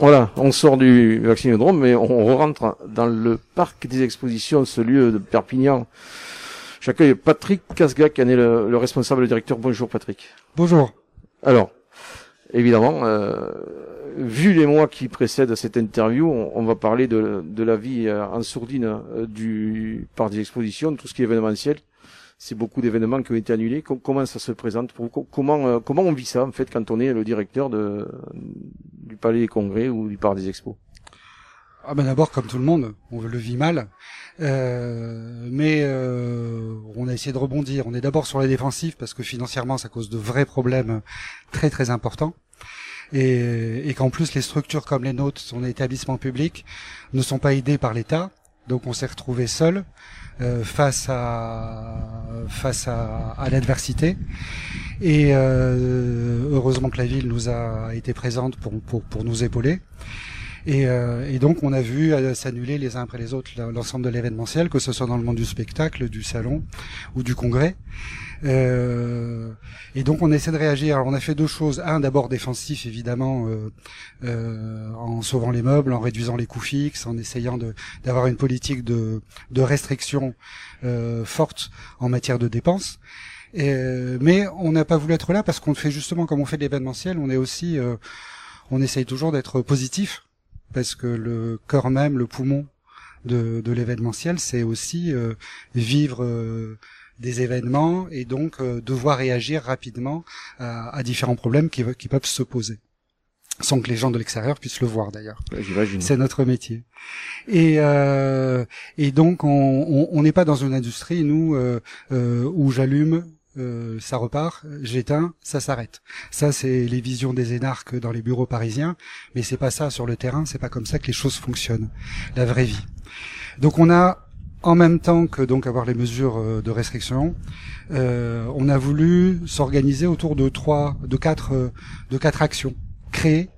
Voilà, on sort du vaccinodrome, mais on rentre dans le parc des expositions, ce lieu de Perpignan. J'accueille Patrick Casga, qui en est le, responsable, le directeur. Bonjour Patrick. Bonjour. Alors, évidemment, euh, vu les mois qui précèdent cette interview, on, va parler de, la vie euh, en sourdine euh, du parc des expositions, de tout ce qui est événementiel c'est beaucoup d'événements qui ont été annulés. comment ça se présente pour Comment euh, comment on vit ça en fait quand on est le directeur du Palais des Congrès ou du Parc des Expos? Ah ben d'abord, comme tout le monde, on le vit mal, euh, mais euh, on a essayé de rebondir. On est d'abord sur les défensifs parce que financièrement, ça cause de vrais problèmes très très importants, et, et qu'en plus les structures comme les nôtres, son établissement public, ne sont pas aidées par l'État. Donc on s'est retrouvé seul euh, face à face à, l'adversité. Et euh, heureusement que la ville nous a été présente pour pour, pour nous épauler. Et, euh, et, donc on a vu s'annuler les uns après les autres l'ensemble de l'événementiel, que ce soit dans le monde du spectacle, du salon ou du congrès. Euh, et donc on essaie de réagir. Alors on a fait deux choses. Un, d'abord défensif évidemment, euh, euh, en sauvant les meubles, en réduisant les coûts fixes, en essayant d'avoir une politique de, de restriction euh, forte en matière de dépenses. mais on n'a pas voulu être là parce qu'on fait justement comme on fait de l'événementiel, on est aussi, euh, on essaye toujours d'être positif parce que le cœur même, le poumon de, de l'événementiel, c'est aussi euh, vivre des événements et donc euh, devoir réagir rapidement à, à différents problèmes qui, qui, peuvent se poser sans que les gens de l'extérieur puissent le voir d'ailleurs. C'est notre métier. Et, euh, et donc on n'est pas dans une industrie nous euh, euh où j'allume euh, ça repart, j'éteins, ça s'arrête. Ça, c'est les visions des énarques dans les bureaux parisiens, mais c'est pas ça sur le terrain, c'est pas comme ça que les choses fonctionnent, la vraie vie. Donc on a en même temps que donc avoir les mesures euh, de restriction, euh, on a voulu s'organiser autour de trois, de quatre, euh, de quatre actions créer,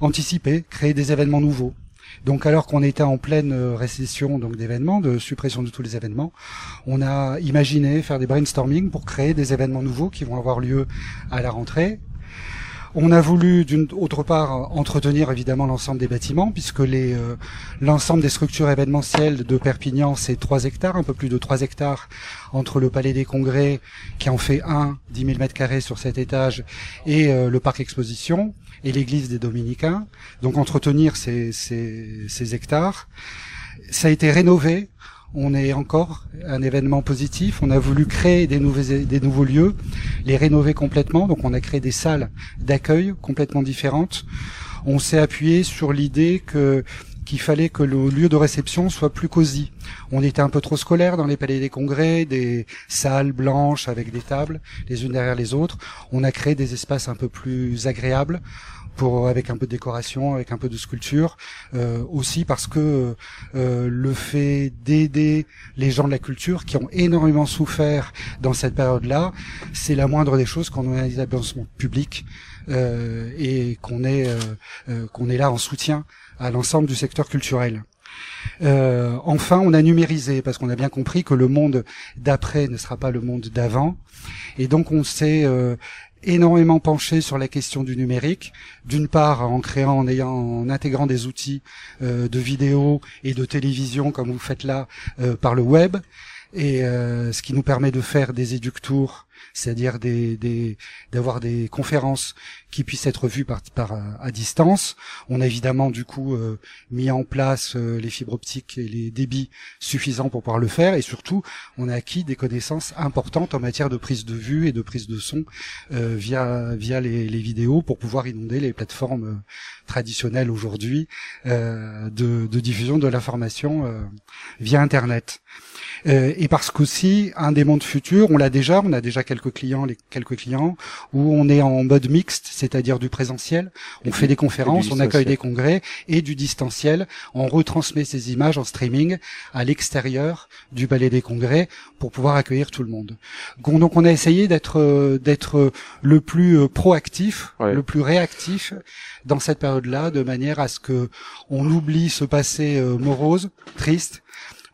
anticiper, créer des événements nouveaux. Donc alors qu'on était en pleine récession donc d'événements, de suppression de tous les événements, on a imaginé faire des brainstorming pour créer des événements nouveaux qui vont avoir lieu à la rentrée on a voulu, d'une autre part, entretenir évidemment l'ensemble des bâtiments, puisque euh, l'ensemble des structures événementielles de Perpignan, c'est 3 hectares, un peu plus de 3 hectares, entre le Palais des Congrès, qui en fait un, 10 000 mètres carrés sur cet étage, et euh, le parc exposition, et l'église des Dominicains. Donc entretenir ces hectares. Ça a été rénové on est encore un événement positif. On a voulu créer des, des nouveaux lieux, les rénover complètement. Donc on a créé des salles d'accueil complètement différentes. On s'est appuyé sur l'idée que qu'il fallait que le lieu de réception soit plus cosy. On était un peu trop scolaire dans les palais des congrès, des salles blanches avec des tables les unes derrière les autres. On a créé des espaces un peu plus agréables pour avec un peu de décoration, avec un peu de sculpture, euh, aussi parce que euh, le fait d'aider les gens de la culture qui ont énormément souffert dans cette période-là, c'est la moindre des choses quand on est un établissement public euh, et qu'on est qu'on est là en soutien à l'ensemble du secteur culturel. Euh, enfin, on a numérisé parce qu'on a bien compris que le monde d'après ne sera pas le monde d'avant, et donc on s'est euh, énormément penché sur la question du numérique. D'une part, en créant, en ayant, en intégrant des outils euh, de vidéo et de télévision, comme vous faites là, euh, par le web, et euh, ce qui nous permet de faire des éductours c'est-à-dire des, d'avoir des conférences qui puissent être vues par, par à distance. On a évidemment du coup euh, mis en place euh, les fibres optiques et les débits suffisants pour pouvoir le faire, et surtout on a acquis des connaissances importantes en matière de prise de vue et de prise de son euh, via via les, les, vidéos pour pouvoir inonder les plateformes traditionnelles aujourd'hui de, de, diffusion de l'information via Internet. Euh, et parce qu'aussi un des mondes futurs, on l'a déjà, on a déjà quelques clients, les, quelques clients où on est en mode mixte, c'est-à-dire du présentiel. On fait des conférences, on accueille des congrès et du distanciel. On retransmet ces images en streaming à l'extérieur du palais des congrès pour pouvoir accueillir tout le monde. Donc on a essayé d'être euh, d'être le plus euh, proactif, le plus réactif dans cette période-là, de manière à ce que on oublie ce passé morose, triste,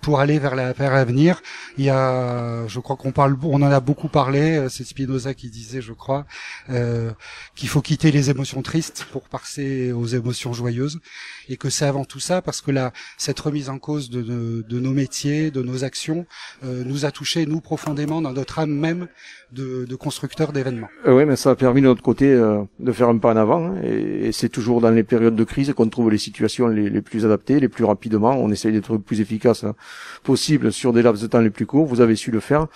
pour aller vers la vers l'avenir. Il y a, je crois qu'on parle, on en a beaucoup parlé. C'est Spinoza qui disait, je crois, euh, qu'il faut quitter les émotions tristes pour passer aux émotions joyeuses, et que c'est avant tout ça parce que là, cette remise en cause de, de, de nos métiers, de nos actions, euh, nous a touché nous profondément dans notre âme même de, de constructeurs d'événements. Euh, oui, mais ça a permis de notre côté euh, de faire un pas en avant, hein, et, c'est toujours dans les périodes de crise qu'on trouve les situations les, plus adaptées, les plus rapidement. On essaye d'être plus efficace hein, possible sur des laps de temps les plus courts. Vous avez su le faire.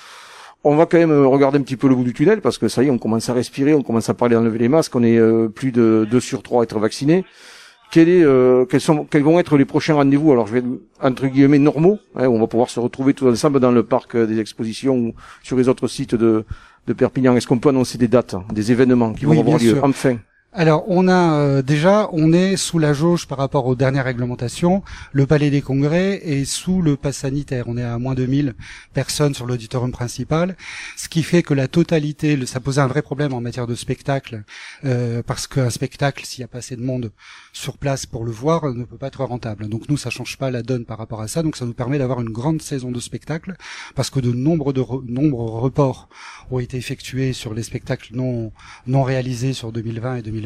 On va quand même regarder un petit peu le bout du tunnel parce que ça y est, on commence à respirer, on commence à parler d'enlever les masques. On est euh, plus de 2 sur 3 à être vaccinés. Quel est, euh, quels, sont, quels vont être les prochains rendez-vous? Alors je vais entre guillemets normaux. Hein, on va pouvoir se retrouver tous ensemble dans le parc des expositions ou sur les autres sites de, de Perpignan. Est-ce qu'on peut annoncer des dates, des événements qui vont avoir lieu sûr. enfin? Alors, on a euh, déjà, on est sous la jauge par rapport aux dernières réglementations. Le Palais des Congrès est sous le pass sanitaire. On est à moins de 1000 personnes sur l'auditorium principal, ce qui fait que la totalité, ça posait un vrai problème en matière de spectacle, euh, parce qu'un spectacle, s'il n'y a pas assez de monde sur place pour le voir, ne peut pas être rentable. Donc nous, ça change pas la donne par rapport à ça. Donc ça nous permet d'avoir une grande saison de spectacles, parce que de nombreux de re- nombreux reports ont été effectués sur les spectacles non non réalisés sur 2020 et 2021.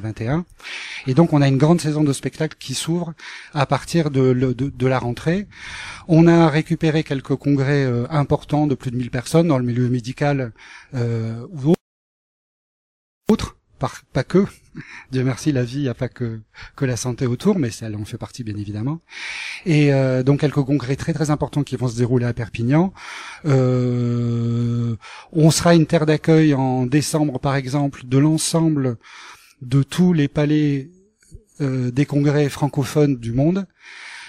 Et donc on a une grande saison de spectacles qui s'ouvre à partir de, la rentrée. On a récupéré quelques congrès euh, importants de plus de 1000 personnes dans le milieu médical euh, ou autres, par- pas que. Dieu merci, la vie, il pas que, la santé autour, mais ça en fait partie bien évidemment. Et euh, donc quelques congrès très très importants qui vont se dérouler à Perpignan. Euh, on sera une terre d'accueil en décembre par exemple de l'ensemble de tous les palais euh, des congrès francophones du monde.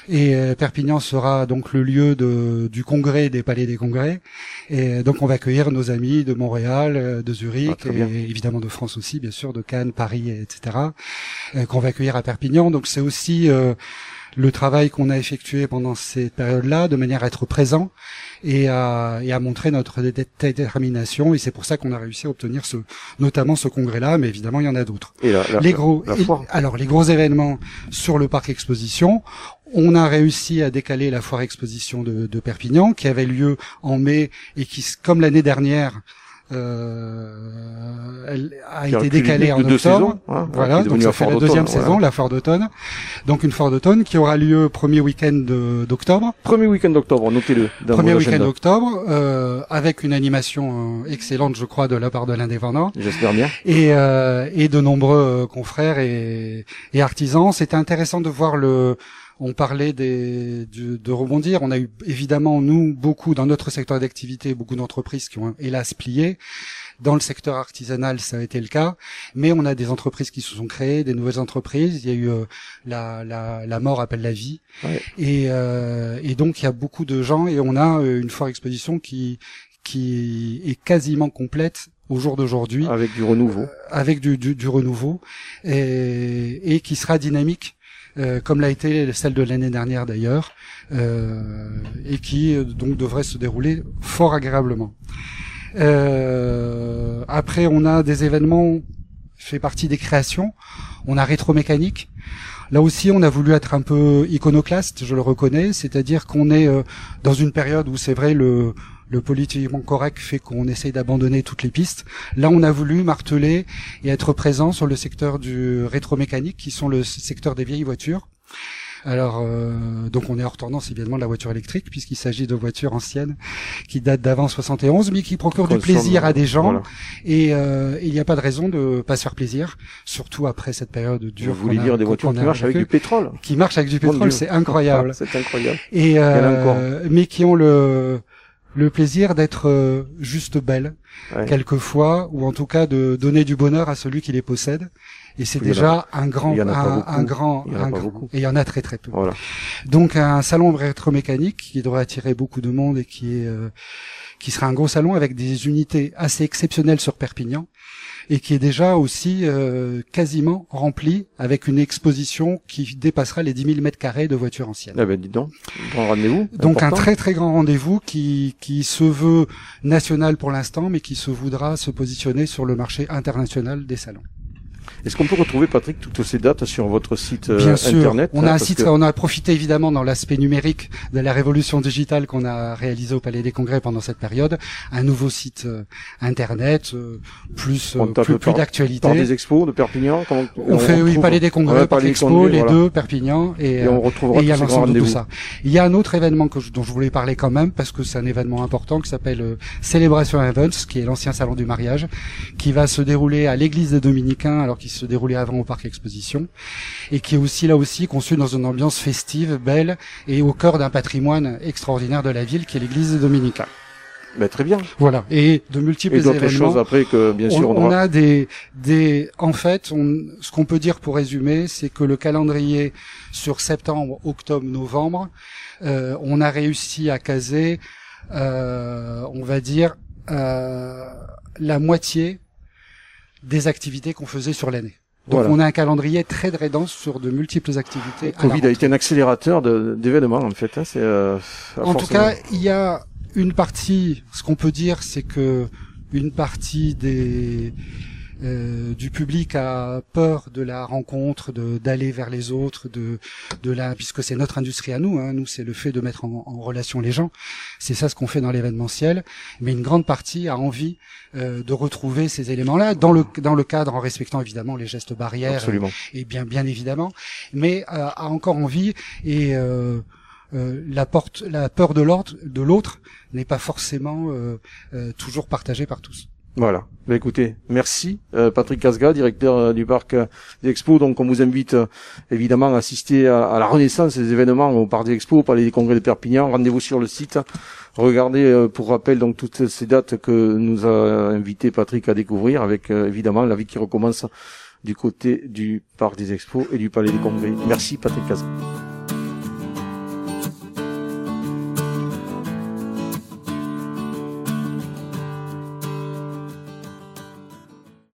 Et euh, Perpignan sera donc le lieu de, du congrès des palais des congrès. Et euh, donc on va accueillir nos amis de Montréal, euh, de Ah, Zurich, bien. et évidemment de France aussi, bien sûr, de Cannes, Paris, etc. euh, qu'on va accueillir à Perpignan. Donc c'est aussi euh, le travail qu'on a effectué pendant cette période-là, de manière à être présent et à, et à montrer notre dé- dé- détermination. Et c'est pour ça qu'on a réussi à obtenir ce, notamment ce congrès-là, mais évidemment il y en a d'autres. Les gros, la et- foire. alors les gros événements sur le parc exposition, on a réussi à décaler la foire exposition de, de Perpignan qui avait lieu en mai et qui, comme l'année dernière, euh, elle a été décalée de en deux octobre. saisons, hein, qui voilà, donc ça fait la deuxième saison, voilà. la foire d'automne. Donc une foire d'automne qui aura lieu premier week-end de- d'octobre. Premier week-end d'octobre, notez-le. Premier week-end d'octobre, euh, avec une animation euh, excellente, je crois, de la part de l'indépendant J'espère bien. et, euh, et de nombreux euh, confrères et, et artisans. C'était intéressant de voir le. On parlait des, du- de rebondir. On a eu évidemment nous beaucoup dans notre secteur d'activité beaucoup d'entreprises qui ont hélas plié. Dans le secteur artisanal, ça a été le cas, mais on a des entreprises qui se sont créées, des nouvelles entreprises. Il y a eu euh, la, la, la mort appelle la vie, Ouais. et, euh, et donc il y a beaucoup de gens et on a euh, une foire exposition qui qui est quasiment complète au jour d'aujourd'hui Avec du renouveau. avec du, du, du renouveau et, et qui sera dynamique euh, comme l'a été celle de l'année dernière d'ailleurs euh, et qui euh, donc devrait se dérouler fort agréablement. Euh, après on a des événements fait partie des créations. On a rétromécanique. Là aussi, on a voulu être un peu iconoclaste, je le reconnais, c'est-à-dire qu'on est dans une période où c'est vrai le le politiquement correct fait qu'on essaye d'abandonner toutes les pistes. Là, on a voulu marteler et être présent sur le secteur du rétromécanique, qui sont le secteur des vieilles voitures. Alors, euh, donc on est hors tendance évidemment de la voiture électrique, puisqu'il s'agit de voitures anciennes qui datent d'avant 71, mais qui procurent du plaisir à des gens. voilà. Et euh, il n'y a pas de raison de pas se faire plaisir, surtout après cette période dure. Vous voulez a- dire des voitures qui marchent avec du pétrole? qui marchent avec du pétrole, c'est incroyable. C'est incroyable. Et euh, mais qui ont le le plaisir d'être euh, juste Ouais. quelquefois, ou en tout cas de donner du bonheur à celui qui les possède. Et c'est déjà un grand, un, grand, Il y en a un pas grand- beaucoup. et il y en a très très peu. Voilà. Donc un salon rétromécanique qui devrait attirer beaucoup de monde et qui est euh, qui sera un gros salon avec des unités assez exceptionnelles sur Perpignan et qui est déjà aussi euh, quasiment rempli avec une exposition qui dépassera les 10 000 mètres carrés de voitures anciennes. Ben, dis donc. Grand rendez-vous. Donc un très très grand rendez-vous qui, qui se veut national pour l'instant, mais qui se voudra se positionner sur le marché international des salons. Est-ce qu'on peut retrouver, Patrick, toutes ces dates sur votre site Bien sûr. internet On a un site, on a profité évidemment dans l'aspect numérique de la révolution digitale qu'on a réalisé au Palais des Congrès pendant cette période. Un nouveau site internet, plus plus, plus d'actualité. Des expos de Perpignan. on, fait oui Palais des Congrès, par des expos, les deux Perpignan et, et on retrouvera et il y a tout ça. Il y a un autre événement que je, dont je voulais parler quand même parce que c'est un événement important qui s'appelle Célébration Events, qui est l'ancien salon du mariage, qui va se dérouler à l'église des Dominicains alors qu'il se déroulait avant au parc exposition et qui est aussi là aussi conçu dans une ambiance festive, belle et au cœur d'un patrimoine extraordinaire de la ville qui est l'église des Dominicains. Ben, très bien. Voilà. Et de multiples et d'autres événements. choses après que bien sûr on, on, a des des en fait on, ce qu'on peut dire pour résumer c'est que le calendrier sur septembre, octobre, novembre, euh, on a réussi à caser euh, on va dire euh, la moitié des activités qu'on faisait sur l'année. Donc Voilà. on a un calendrier très très dense sur de multiples activités. Covid a été un accélérateur d'événements en fait. Hein, c'est euh, En tout cas, il y a une partie, ce qu'on peut dire, c'est que une partie des euh, du public a peur de la rencontre, de d'aller vers les autres, de de la puisque c'est notre industrie à nous. Hein, nous, c'est le fait de mettre en, en relation les gens. C'est ça ce qu'on fait dans l'événementiel. Mais une grande partie a envie euh, de retrouver ces éléments-là dans le dans le cadre en respectant évidemment les gestes barrières Absolument. et bien bien évidemment, mais euh, a encore envie et euh, euh, la porte, la peur de l'autre, de l'autre n'est pas forcément euh, euh, toujours partagée par tous. Voilà. Bah, écoutez, merci euh, Patrick Casga, directeur euh, du parc euh, des Expos. Donc on vous invite évidemment à assister à, la renaissance des événements au parc des Expos, au palais des congrès de Perpignan. Rendez-vous sur le site. Regardez pour rappel donc toutes ces dates que nous a invité Patrick à découvrir avec évidemment la vie qui recommence du côté du parc des Expos et du palais des congrès. Merci Patrick Casga.